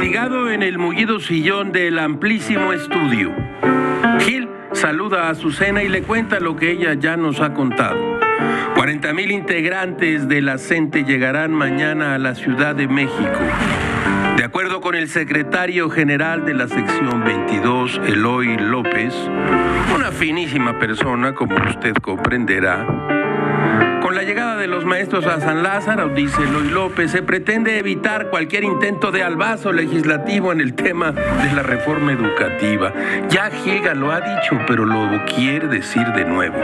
Mendigado en el mullido sillón del amplísimo estudio. Gil saluda a Azucena y le cuenta lo que ella ya nos ha contado. 40 mil integrantes de la CENTE llegarán mañana a la Ciudad de México. De acuerdo con el secretario general de la sección 22, Eloy López, una finísima persona, como usted comprenderá, con la llegada de los maestros a San Lázaro, dice Eloy López, se pretende evitar cualquier intento de albazo legislativo en el tema de la reforma educativa. Ya Giga lo ha dicho, pero lo quiere decir de nuevo.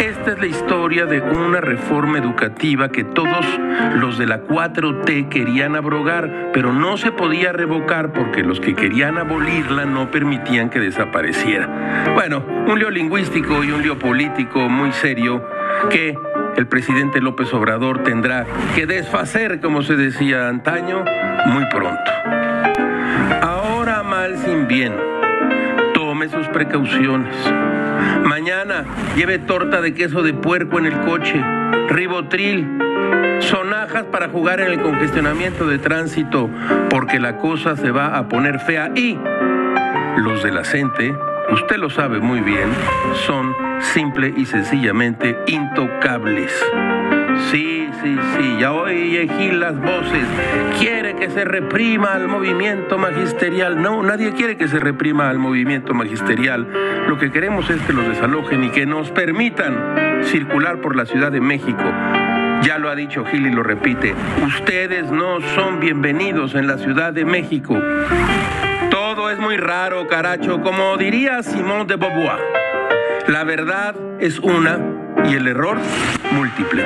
Esta es la historia de una reforma educativa que todos los de la 4T querían abrogar, pero no se podía revocar porque los que querían abolirla no permitían que desapareciera. Bueno, un lío lingüístico y un lío político muy serio que el presidente López Obrador tendrá que desfacer, como se decía antaño, muy pronto. Ahora mal sin bien, tome sus precauciones. Mañana lleve torta de queso de puerco en el coche, ribotril, sonajas para jugar en el congestionamiento de tránsito, porque la cosa se va a poner fea y los de la CENTE, usted lo sabe muy bien, son simple y sencillamente intocables. Sí, sí, sí, ya oye Gil las voces. Quiere que se reprima al movimiento magisterial. No, nadie quiere que se reprima al movimiento magisterial. Lo que queremos es que los desalojen y que nos permitan circular por la Ciudad de México. Ya lo ha dicho Gil y lo repite. Ustedes no son bienvenidos en la Ciudad de México. Todo es muy raro, caracho, como diría Simón de Beauvoir. La verdad es una y el error múltiple.